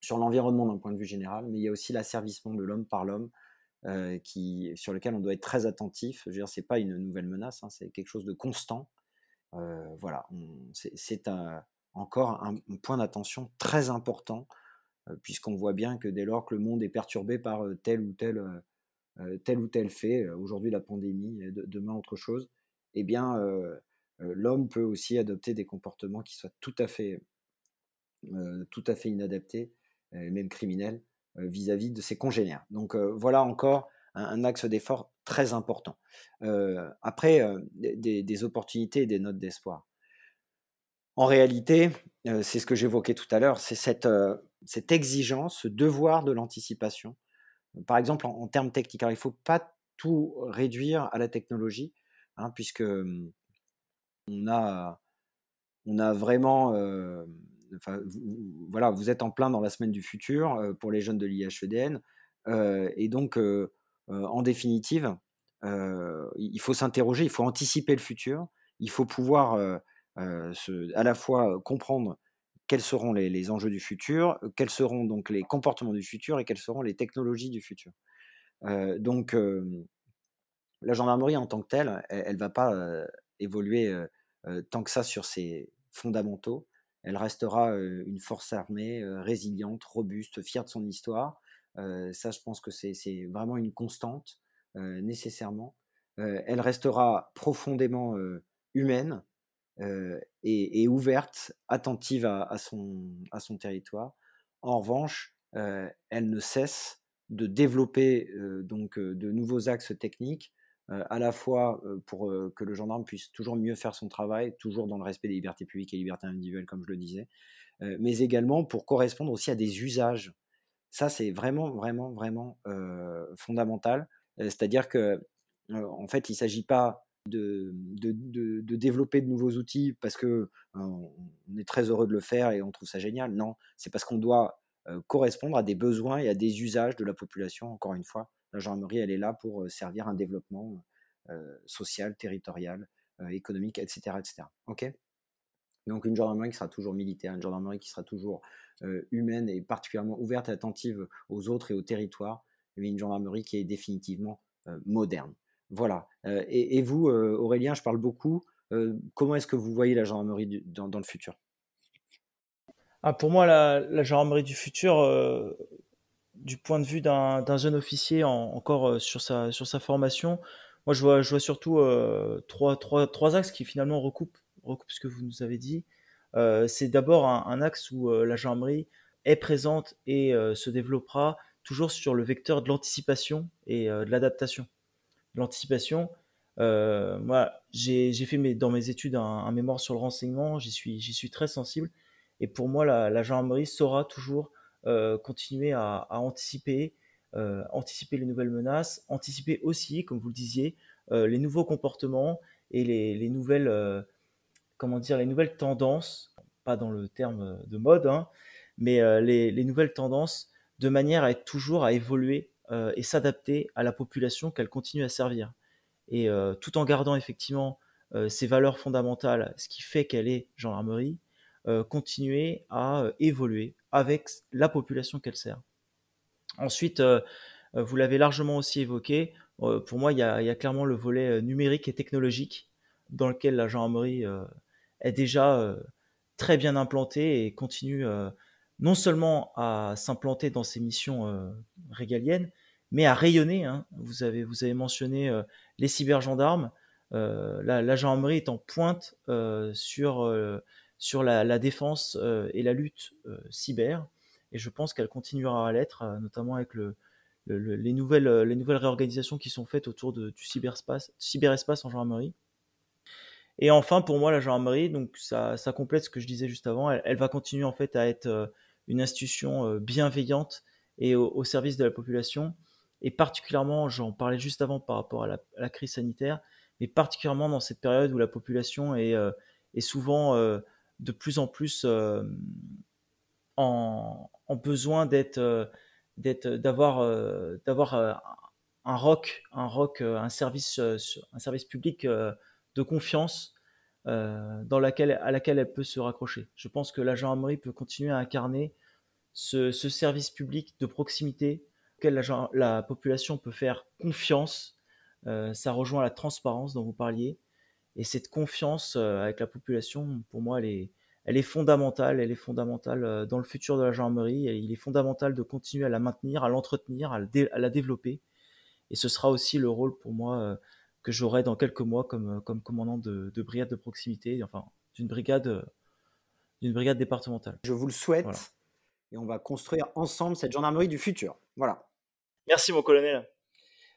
sur l'environnement d'un point de vue général, mais il y a aussi l'asservissement de l'homme par l'homme sur lequel on doit être très attentif. Je veux dire, c'est pas une nouvelle menace, hein, c'est quelque chose de constant. Voilà, c'est encore un, point d'attention très important, euh, puisqu'on voit bien que dès lors que le monde est perturbé par tel ou tel, ou tel fait, aujourd'hui la pandémie, demain autre chose, eh bien, l'homme peut aussi adopter des comportements qui soient tout à fait, inadaptés, même criminels, euh, vis-à-vis de ses congénères. Donc euh, voilà encore un, axe d'effort très important. Euh, après, des, opportunités et des notes d'espoir. En réalité, c'est ce que j'évoquais tout à l'heure, c'est cette, cette, exigence, ce devoir de l'anticipation. Par exemple, en, termes techniques, il ne faut pas tout réduire à la technologie, hein, puisque hum, on a, on a vraiment vous, voilà, vous êtes en plein dans la semaine du futur pour les jeunes de l'IHEDN. et donc, en définitive, il faut s'interroger, il faut anticiper le futur, il faut pouvoir à la fois comprendre quels seront les, enjeux du futur, quels seront donc les comportements du futur et quelles seront les technologies du futur. donc, la gendarmerie en tant que telle, elle ne va pas évoluer tant que ça sur ses fondamentaux elle restera une force armée résiliente, robuste, fière de son histoire. ça, je pense que c'est vraiment une constante, nécessairement. elle restera profondément humaine et, ouverte, attentive à, son, territoire. En revanche, elle ne cesse de développer donc de nouveaux axes techniques à la fois pour que le gendarme puisse toujours mieux faire son travail, toujours dans le respect des libertés publiques et libertés individuelles, comme je le disais, mais également pour correspondre aussi à des usages. Ça, c'est vraiment, vraiment, vraiment fondamental. C'est-à-dire que, en fait, il ne s'agit pas de, développer de nouveaux outils parce que on est très heureux de le faire et on trouve ça génial. Non, c'est parce qu'on doit correspondre à des besoins et à des usages de la population, encore une fois, la gendarmerie, elle est là pour servir un développement social, territorial, économique, etc. etc. ok? Donc une gendarmerie qui sera toujours militaire, une gendarmerie qui sera toujours humaine et particulièrement ouverte et attentive aux autres et au territoire, mais une gendarmerie qui est définitivement moderne. Voilà. Et, vous, Aurélien, je parle beaucoup. comment est-ce que vous voyez la gendarmerie dans, le futur? Ah, Pour moi, la, gendarmerie du futur, du point de vue d'un jeune officier encore sur, sa, formation, moi je vois, surtout trois, axes qui finalement recoupent, ce que vous nous avez dit. C'est d'abord un, axe où la gendarmerie est présente et se développera toujours sur le vecteur de l'anticipation et de l'adaptation. L'anticipation, euh, moi, j'ai fait mes, dans mes études un, mémoire sur le renseignement, j'y suis, suis très sensible. Et pour moi, la, gendarmerie saura toujours euh, continuer à, anticiper, euh, anticiper les nouvelles menaces, anticiper aussi, comme vous le disiez, les nouveaux comportements et les, nouvelles, comment dire, les nouvelles tendances, pas dans le terme de mode, hein, mais les, les, nouvelles tendances de manière à être toujours à évoluer et s'adapter à la population qu'elle continue à servir et euh, tout en gardant effectivement euh, ses valeurs fondamentales, ce qui fait qu'elle est gendarmerie, euh, continuer à évoluer avec la population qu'elle sert. Ensuite, vous l'avez largement aussi évoqué, pour moi, il y, a, clairement le volet numérique et technologique dans lequel la gendarmerie est déjà très bien implantée et continue non seulement à s'implanter dans ses missions régaliennes, mais à rayonner. Hein. Vous, avez, mentionné euh, les cybergendarmes. Euh, la, gendarmerie est en pointe euh, sur, la, défense et la lutte cyber. Et je pense qu'elle continuera à l'être, notamment avec le, les, nouvelles, les nouvelles réorganisations qui sont faites autour du cyberespace, cyberespace en gendarmerie. Et enfin, pour moi, la gendarmerie, donc ça, complète ce que je disais juste avant, elle, va continuer en fait à être une institution bienveillante et au, service de la population. Et particulièrement, j'en parlais juste avant par rapport à la, crise sanitaire, mais particulièrement dans cette période où la population est, euh, est souvent euh, de plus en plus euh, en, en, besoin d'être, d'être, d'avoir, d'avoir un rock, un rock, un service, un service public de confiance dans laquelle, à laquelle elle peut se raccrocher. Je pense que la gendarmerie peut continuer à incarner ce, ce service public de proximité la, population peut faire confiance. Euh, ça rejoint la transparence dont vous parliez. Et cette confiance euh, avec la population, pour moi, elle est, elle est fondamentale. Elle est fondamentale euh, dans le futur de la gendarmerie. Et il est fondamental de continuer à la maintenir, à l'entretenir, à, la développer. Et ce sera aussi le rôle pour moi que j'aurai dans quelques mois comme, comme commandant de, brigade de proximité, enfin d'une brigade, d'une brigade départementale. Je vous le souhaite. Et on va construire ensemble cette gendarmerie du futur. Voilà. Merci mon colonel.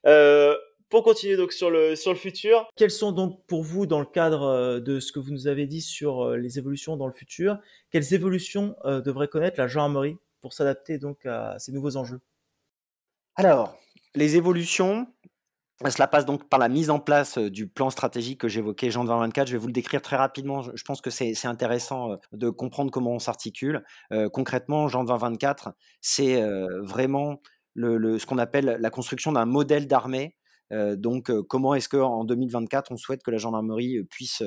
Euh, pour continuer donc sur le sur le futur, quelles sont donc pour vous dans le cadre euh, de ce que vous nous avez dit sur euh, les évolutions dans le futur, quelles évolutions devrait connaître la gendarmerie pour s'adapter donc à ces nouveaux enjeux? Alors, les évolutions, cela passe donc par la mise en place du plan stratégique que j'évoquais, Jean 2024. Je vais vous le décrire très rapidement. Je pense que c'est intéressant de comprendre comment on s'articule. concrètement, Jean 2024, c'est vraiment ce qu'on appelle la construction d'un modèle d'armée. Euh, donc, euh, comment est-ce qu'en 2024, on souhaite que la gendarmerie euh, puisse,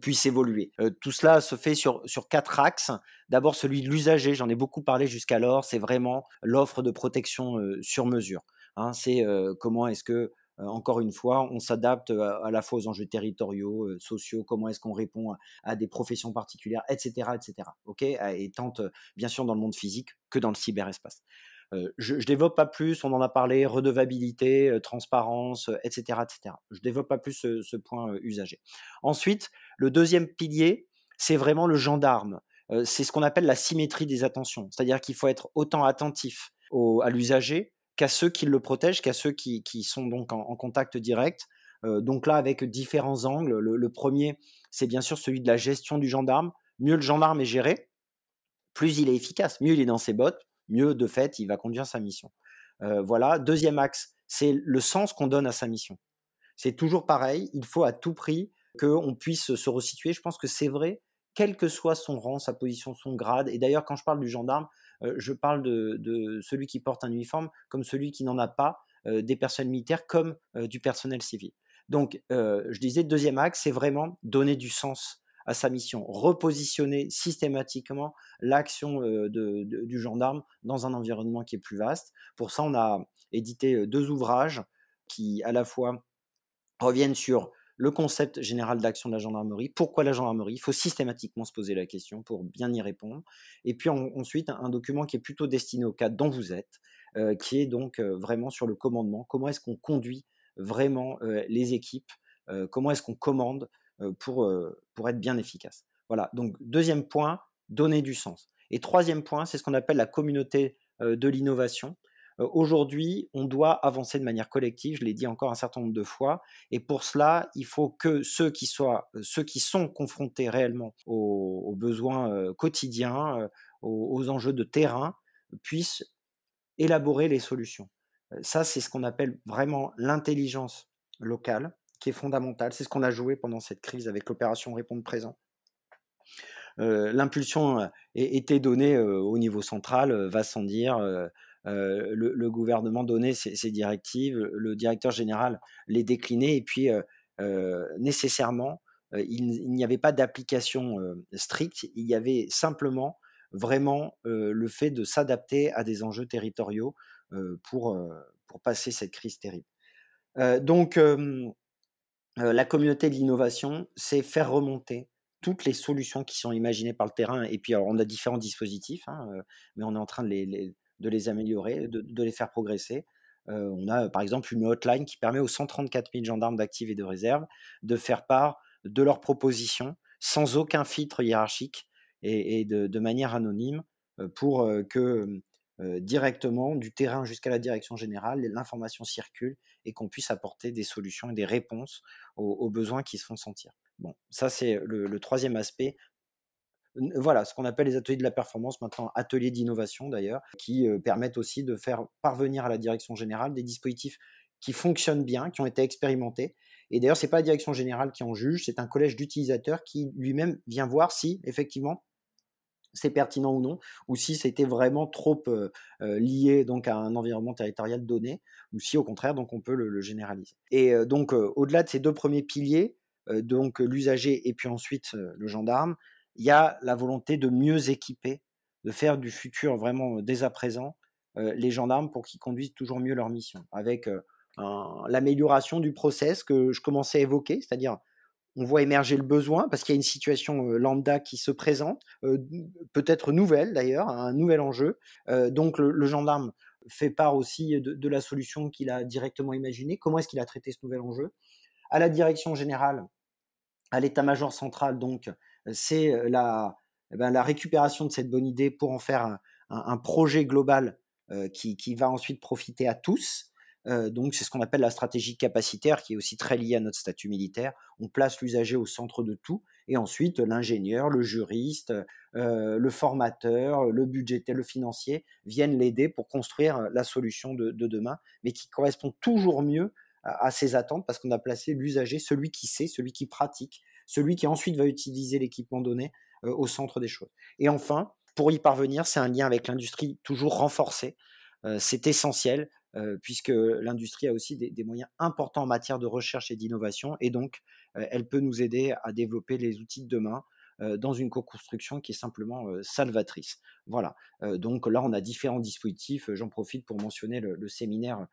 puisse évoluer? Tout cela se fait sur, sur quatre axes. D'abord, celui de l'usager, j'en ai beaucoup parlé jusqu'alors, c'est vraiment l'offre de protection sur mesure. Hein. c'est comment est-ce que encore une fois, on s'adapte à, la fois aux enjeux territoriaux, sociaux, comment est-ce qu'on répond à, des professions particulières, etc., etc. Ok, et tant bien sûr dans le monde physique que dans le cyberespace je ne développe pas plus, on en a parlé, redevabilité, transparence, etc., etc. Je développe pas plus ce, point usager. Ensuite, le deuxième pilier, c'est vraiment le gendarme. c'est ce qu'on appelle la symétrie des attentions. C'est-à-dire qu'il faut être autant attentif à l'usager qu'à ceux qui le protègent, qu'à ceux qui, sont donc en, contact direct. donc là, avec différents angles. Le, premier, c'est bien sûr celui de la gestion du gendarme. Mieux le gendarme est géré, plus il est efficace, mieux il est dans ses bottes, mieux de fait il va conduire sa mission. Euh, voilà. Deuxième axe, c'est le sens qu'on donne à sa mission. C'est toujours pareil, il faut à tout prix qu'on puisse se resituer. Je pense que c'est vrai, quel que soit son rang, sa position, son grade. Et d'ailleurs, quand je parle du gendarme, euh, je parle de, celui qui porte un uniforme comme celui qui n'en a pas, des personnes militaires comme du personnel civil. Donc, je disais, deuxième axe, c'est vraiment donner du sens à sa mission, repositionner systématiquement l'action du gendarme dans un environnement qui est plus vaste. Pour ça, on a édité deux ouvrages qui à la fois reviennent sur le concept général d'action de la gendarmerie, pourquoi la gendarmerie, il faut systématiquement se poser la question pour bien y répondre. Et puis ensuite, un, document qui est plutôt destiné au cadre dont vous êtes, euh, qui est donc euh, vraiment sur le commandement, comment est-ce qu'on conduit vraiment euh, les équipes, comment est-ce qu'on commande pour, pour être bien efficace? Voilà, donc deuxième point, donner du sens. Et troisième point, c'est ce qu'on appelle la communauté de l'innovation. Aujourd'hui, on doit avancer de manière collective, je l'ai dit encore un certain nombre de fois, et pour cela, il faut que ceux qui, qui sont confrontés réellement aux, besoins quotidiens, aux, enjeux de terrain, puissent élaborer les solutions. Ça, c'est ce qu'on appelle vraiment l'intelligence locale, qui est fondamentale. C'est ce qu'on a joué pendant cette crise avec l'opération Répondre présent. L'impulsion était donnée au niveau central, va sans dire, euh, le, gouvernement donnait ses, directives, le directeur général les déclinait, et puis euh, euh, nécessairement, il, n'y avait pas d'application stricte, il y avait simplement vraiment le fait de s'adapter à des enjeux territoriaux pour, pour passer cette crise terrible. donc, la communauté de l'innovation, c'est faire remonter toutes les solutions qui sont imaginées par le terrain. Et puis, on a différents dispositifs, hein, mais on est en train de les, de les améliorer, de, les faire progresser. Euh, on a par exemple une hotline qui permet aux 134 000 gendarmes d'actifs et de réserve de faire part de leurs propositions sans aucun filtre hiérarchique et, de, manière anonyme euh, pour euh, que directement du terrain jusqu'à la direction générale, l'information circule et qu'on puisse apporter des solutions et des réponses aux, besoins qui se font sentir. Bon, ça c'est le, troisième aspect voilà, ce qu'on appelle les ateliers de la performance, maintenant ateliers d'innovation d'ailleurs, qui euh, permettent aussi de faire parvenir à la direction générale des dispositifs qui fonctionnent bien, qui ont été expérimentés. Et d'ailleurs, ce n'est pas la direction générale qui en juge, c'est un collège d'utilisateurs qui lui-même vient voir si, effectivement, c'est pertinent ou non, ou si c'était vraiment trop euh, euh, lié donc à un environnement territorial donné, ou si au contraire donc on peut le, généraliser. Et donc au-delà de ces deux premiers piliers, donc l'usager et puis ensuite le gendarme, il y a la volonté de mieux équiper, de faire du futur vraiment dès à présent les gendarmes pour qu'ils conduisent toujours mieux leur mission, avec l'amélioration du process que je commençais à évoquer, c'est-à-dire on voit émerger le besoin parce qu'il y a une situation lambda qui se présente, peut-être nouvelle d'ailleurs, un nouvel enjeu. donc le, gendarme fait part aussi de, de la solution qu'il a directement imaginée. Comment est-ce qu'il a traité ce nouvel enjeu? À la direction générale, à l'état-major central, donc c'est eh ben, la, récupération de cette bonne idée pour en faire un, projet global qui, va ensuite profiter à tous. donc c'est ce qu'on appelle la stratégie capacitaire qui est aussi très liée à notre statut militaire. On place l'usager au centre de tout et ensuite l'ingénieur, le juriste, le formateur, le budgétaire, le financier viennent l'aider pour construire la solution de, demain, mais qui correspond toujours mieux à ses attentes parce qu'on a placé l'usager, celui qui sait, celui qui pratique, celui qui ensuite va utiliser l'équipement donné euh, au centre des choses. Et enfin, pour y parvenir, c'est un lien avec l'industrie toujours renforcé. Euh, c'est essentiel euh, puisque l'industrie a aussi des, moyens importants en matière de recherche et d'innovation et donc elle peut nous aider à développer les outils de demain dans une co-construction qui est simplement salvatrice. Voilà. donc là, on a différents dispositifs. J'en profite pour mentionner le séminaire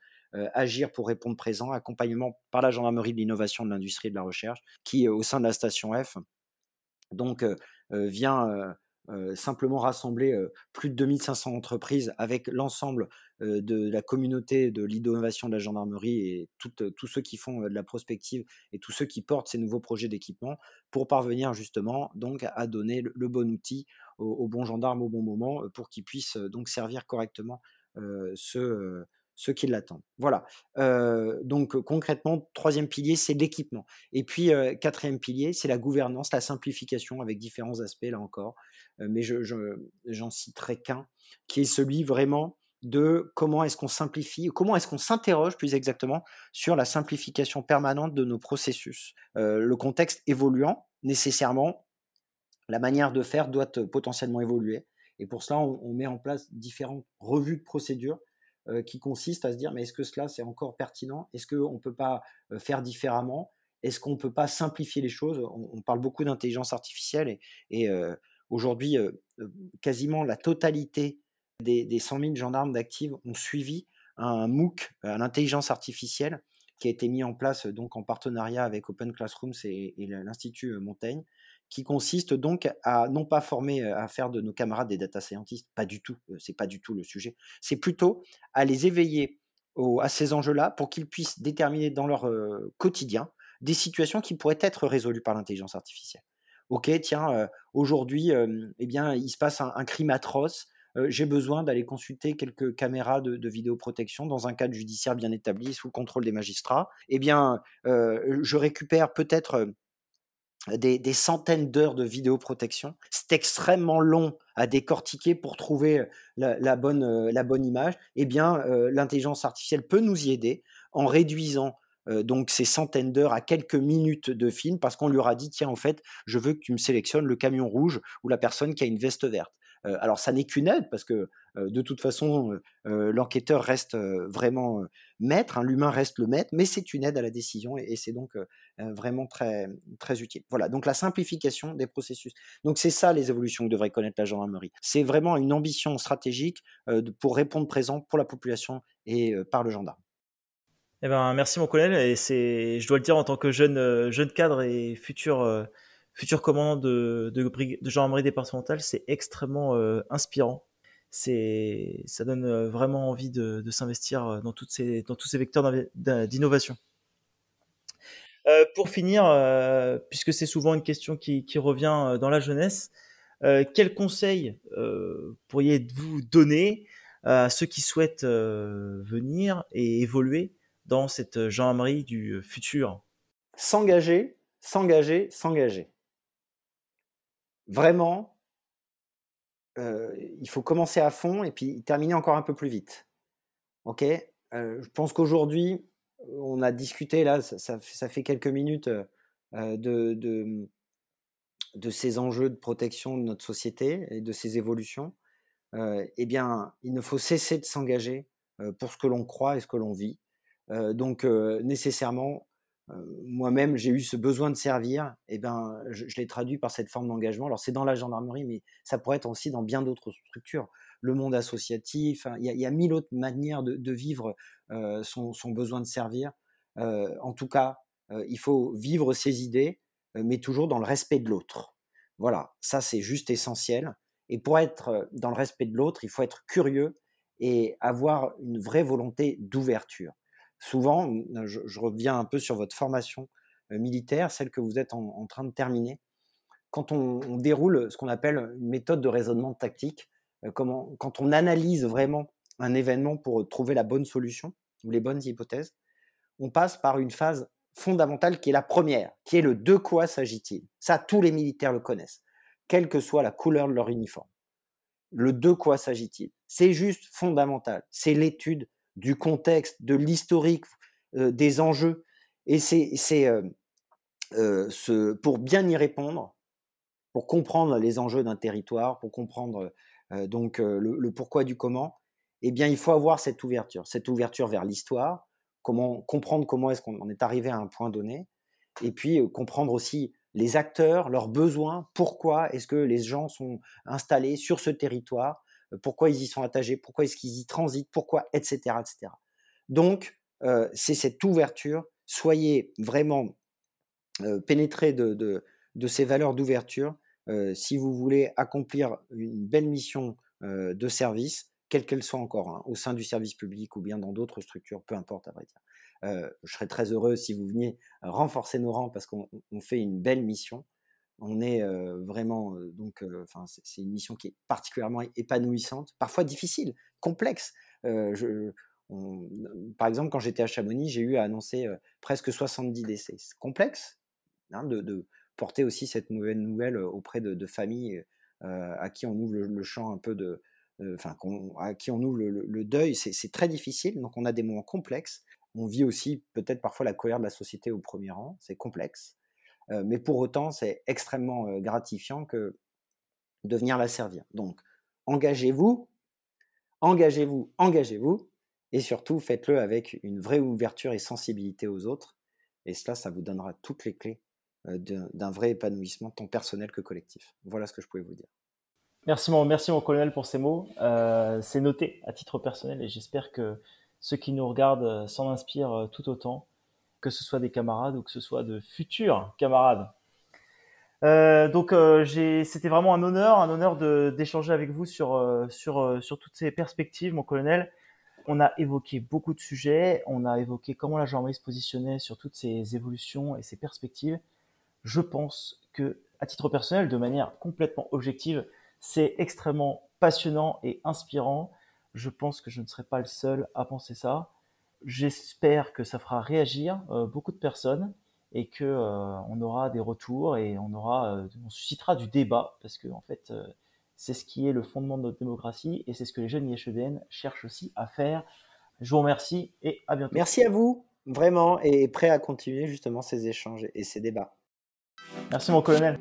agir pour répondre présent, accompagnement par la gendarmerie de l'innovation de l'industrie et de la recherche, qui au sein de la station F, donc euh, euh, vient simplement rassembler plus de 2500 entreprises avec l'ensemble de la communauté de l'innovation de la gendarmerie et tous ceux qui font de la prospective et tous ceux qui portent ces nouveaux projets d'équipement pour parvenir justement donc à donner le, bon outil au, bon gendarme au bon moment pour qu'il puisse donc servir correctement ce ceux qui l'attendent. Voilà. donc concrètement, troisième pilier, c'est l'équipement. Et puis quatrième pilier, c'est la gouvernance, la simplification avec différents aspects là encore. mais je, j'en citerai qu'un, qui est celui vraiment de comment est-ce qu'on simplifie, comment est-ce qu'on s'interroge plus exactement sur la simplification permanente de nos processus. le contexte évoluant, nécessairement, la manière de faire doit potentiellement évoluer. Et pour cela, on met en place différentes revues de procédures qui consiste à se dire mais est-ce que cela c'est encore pertinent? Est-ce qu'on ne peut pas euh, faire différemment? Est-ce qu'on ne peut pas simplifier les choses? On, parle beaucoup d'intelligence artificielle et, euh, aujourd'hui quasiment la totalité des, des 100 000 gendarmes d'actifs ont suivi un MOOC à l'intelligence artificielle qui a été mis en place donc en partenariat avec Open Classrooms et, l'Institut Montaigne, qui consiste donc à non pas former, à faire de nos camarades des data scientists, pas du tout, c'est pas du tout le sujet, c'est plutôt à les éveiller à ces enjeux-là pour qu'ils puissent déterminer dans leur quotidien des situations qui pourraient être résolues par l'intelligence artificielle. Ok, tiens, aujourd'hui, eh bien, il se passe un crime atroce, j'ai besoin d'aller consulter quelques caméras de, vidéoprotection dans un cadre judiciaire bien établi sous le contrôle des magistrats, eh bien, je récupère peut-être des, centaines d'heures de vidéoprotection. C'est extrêmement long à décortiquer pour trouver la, bonne, la bonne image. Eh bien, l'intelligence artificielle peut nous y aider en réduisant donc ces centaines d'heures à quelques minutes de film parce qu'on lui aura dit tiens en fait je veux que tu me sélectionnes le camion rouge ou la personne qui a une veste verte alors ça n'est qu'une aide parce que de toute façon l'enquêteur reste vraiment maître, hein, l'humain reste le maître, mais c'est une aide à la décision et, c'est donc vraiment très très utile. Voilà, donc la simplification des processus. Donc c'est ça les évolutions que devrait connaître la gendarmerie. C'est vraiment une ambition stratégique pour répondre présent pour la population et par le gendarme. Eh ben, merci mon colonel et c'est, je dois le dire en tant que jeune jeune cadre et futur futur commandant de, de, gendarmerie départementale, c'est extrêmement euh, inspirant. C'est, ça donne euh, vraiment envie de, s'investir euh, dans, toutes ces, dans tous ces vecteurs d'innovation. Euh, pour finir, puisque c'est souvent une question qui, qui revient dans la jeunesse, euh, quels conseils pourriez-vous donner à ceux qui souhaitent venir et évoluer dans cette gendarmerie du futur? S'engager, s'engager, s'engager vraiment, il faut commencer à fond et puis terminer encore un peu plus vite. Ok? Je pense qu'aujourd'hui, on a discuté là, ça, fait quelques minutes de, de, de, ces enjeux de protection de notre société et de ces évolutions. eh bien, il ne faut cesser de s'engager pour ce que l'on croit et ce que l'on vit. donc, nécessairement, moi-même, j'ai eu ce besoin de servir, et ben, je, l'ai traduit par cette forme d'engagement. Alors, c'est dans la gendarmerie, mais ça pourrait être aussi dans bien d'autres structures. Le monde associatif, il y, a mille autres manières de, vivre son, besoin de servir. en tout cas, il faut vivre ses idées, mais toujours dans le respect de l'autre. Voilà, ça c'est juste essentiel. Et pour être dans le respect de l'autre, il faut être curieux et avoir une vraie volonté d'ouverture souvent, je, reviens un peu sur votre formation militaire, celle que vous êtes en, train de terminer. Quand on, déroule ce qu'on appelle une méthode de raisonnement tactique, comment, quand on analyse vraiment un événement pour trouver la bonne solution ou les bonnes hypothèses, on passe par une phase fondamentale qui est la première, qui est le de quoi s'agit-il? Ça, tous les militaires le connaissent, quelle que soit la couleur de leur uniforme. Le de quoi s'agit-il? C'est juste fondamental. C'est l'étude du contexte, de l'historique, des enjeux. Et c'est ce, pour bien y répondre, pour comprendre les enjeux d'un territoire, pour comprendre donc le, pourquoi du comment, eh bien, il faut avoir cette ouverture, cette ouverture vers l'histoire, comment comprendre comment est-ce qu'on est arrivé à un point donné, et puis comprendre aussi les acteurs, leurs besoins, pourquoi est-ce que les gens sont installés sur ce territoire, pourquoi ils y sont attachés, pourquoi est-ce qu'ils y transitent, pourquoi, etc. etc. Donc, euh, c'est cette ouverture. Soyez vraiment euh, pénétrés de, de, ces valeurs d'ouverture euh, si vous voulez accomplir une belle mission de service, quelle qu'elle soit encore, hein, au sein du service public ou bien dans d'autres structures, peu importe à vrai dire. je serais très heureux si vous veniez renforcer nos rangs parce qu'on fait une belle mission on est vraiment donc enfin c'est une mission qui est particulièrement épanouissante, parfois difficile, complexe. par exemple, quand j'étais à Chamonix, j'ai eu à annoncer presque 70 décès. C'est complexe hein, de, porter aussi cette nouvelle nouvelle auprès de, familles à qui on ouvre le, champ un peu de, enfin à qui on ouvre le, deuil. C'est très difficile, donc on a des moments complexes. On vit aussi peut-être parfois la colère de la société au premier rang. C'est complexe mais pour autant, c'est extrêmement gratifiant que de venir la servir. Donc, engagez-vous, engagez-vous, engagez-vous, et surtout, faites-le avec une vraie ouverture et sensibilité aux autres. Et cela, ça vous donnera toutes les clés d'un vrai épanouissement tant personnel que collectif. Voilà ce que je pouvais vous dire. Merci mon, merci mon colonel pour ces mots. c'est noté à titre personnel et j'espère que ceux qui nous regardent s'en inspirent tout autant. Que ce soit des camarades ou que ce soit de futurs camarades. Euh, donc euh, c'était vraiment un honneur, un honneur d'échanger avec vous sur, euh, sur, toutes ces perspectives, mon colonel. On a évoqué beaucoup de sujets, on a évoqué comment la gendarmerie se positionnait sur toutes ces évolutions et ces perspectives. Je pense que, à titre personnel, de manière complètement objective, c'est extrêmement passionnant et inspirant. Je pense que je ne serai pas le seul à penser ça. J'espère que ça fera réagir beaucoup de personnes et que euh, on aura des retours et on aura, euh, on suscitera du débat parce que en fait, euh, c'est ce qui est le fondement de notre démocratie et c'est ce que les jeunes IHEDN cherchent aussi à faire. Je vous remercie et à bientôt. Merci à vous, vraiment, et prêt à continuer justement ces échanges et ces débats. Merci mon colonel.